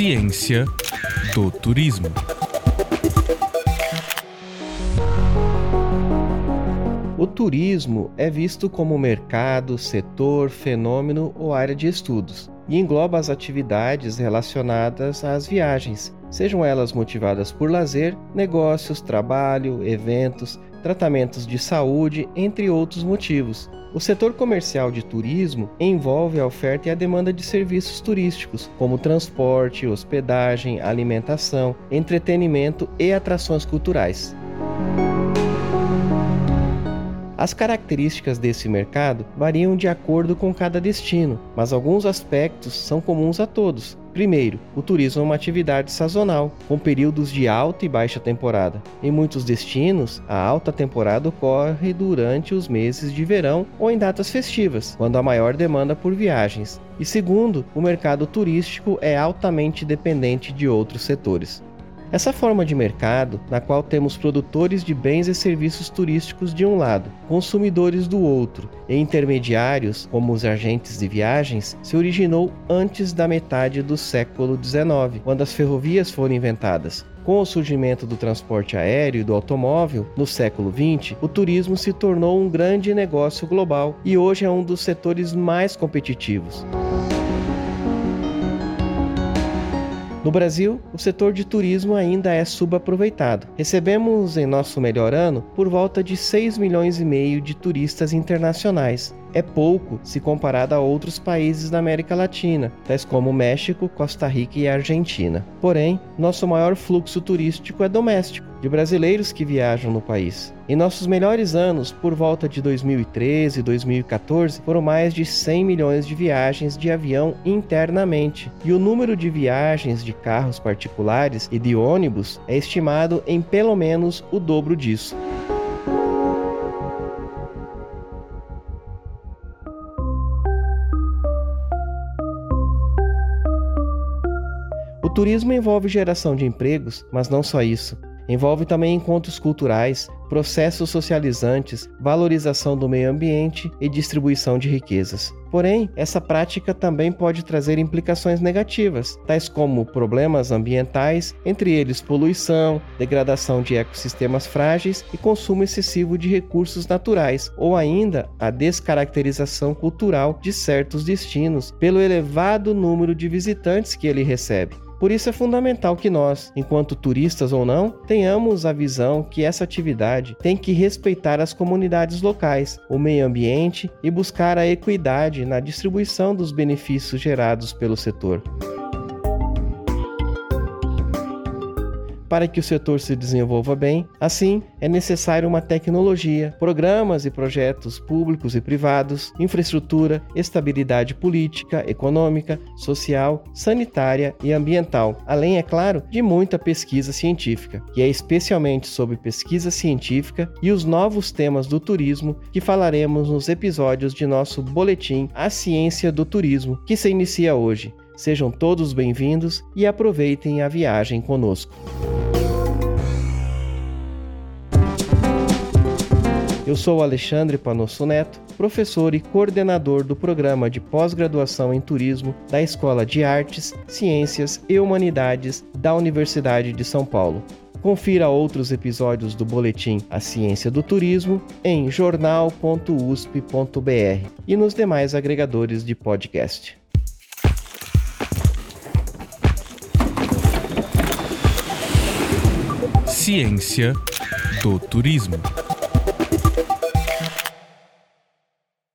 Ciência do Turismo. O turismo é visto como mercado, setor, fenômeno ou área de estudos e engloba as atividades relacionadas às viagens, sejam elas motivadas por lazer, negócios, trabalho, eventos, tratamentos de saúde, entre outros motivos. O setor comercial de turismo envolve a oferta e a demanda de serviços turísticos, como transporte, hospedagem, alimentação, entretenimento e atrações culturais. As características desse mercado variam de acordo com cada destino, mas alguns aspectos são comuns a todos. Primeiro, o turismo é uma atividade sazonal, com períodos de alta e baixa temporada. Em muitos destinos, a alta temporada ocorre durante os meses de verão ou em datas festivas, quando há maior demanda por viagens. E segundo, o mercado turístico é altamente dependente de outros setores. Essa forma de mercado, na qual temos produtores de bens e serviços turísticos de um lado, consumidores do outro e intermediários, como os agentes de viagens, se originou antes da metade do século XIX, quando as ferrovias foram inventadas. Com o surgimento do transporte aéreo e do automóvel no século XX, o turismo se tornou um grande negócio global e hoje é um dos setores mais competitivos. No Brasil, o setor de turismo ainda é subaproveitado. Recebemos em nosso melhor ano por volta de 6 milhões e meio de turistas internacionais. É pouco se comparado a outros países da América Latina, tais como México, Costa Rica e Argentina. Porém, nosso maior fluxo turístico é doméstico de brasileiros que viajam no país. Em nossos melhores anos, por volta de 2013 e 2014, foram mais de 100 milhões de viagens de avião internamente, e o número de viagens de carros particulares e de ônibus é estimado em pelo menos o dobro disso. O turismo envolve geração de empregos, mas não só isso. Envolve também encontros culturais, processos socializantes, valorização do meio ambiente e distribuição de riquezas. Porém, essa prática também pode trazer implicações negativas, tais como problemas ambientais, entre eles poluição, degradação de ecossistemas frágeis e consumo excessivo de recursos naturais, ou ainda a descaracterização cultural de certos destinos pelo elevado número de visitantes que ele recebe. Por isso é fundamental que nós, enquanto turistas ou não, tenhamos a visão que essa atividade tem que respeitar as comunidades locais, o meio ambiente e buscar a equidade na distribuição dos benefícios gerados pelo setor. Para que o setor se desenvolva bem. Assim, é necessário uma tecnologia, programas e projetos públicos e privados, infraestrutura, estabilidade política, econômica, social, sanitária e ambiental, além, é claro, de muita pesquisa científica, que é especialmente sobre pesquisa científica e os novos temas do turismo que falaremos nos episódios de nosso boletim A Ciência do Turismo, que se inicia hoje. Sejam todos bem-vindos e aproveitem a viagem conosco. Eu sou Alexandre Panosso Neto, professor e coordenador do programa de pós-graduação em turismo da Escola de Artes, Ciências e Humanidades da Universidade de São Paulo. Confira outros episódios do boletim A Ciência do Turismo em jornal.usp.br e nos demais agregadores de podcast. Ciência do Turismo.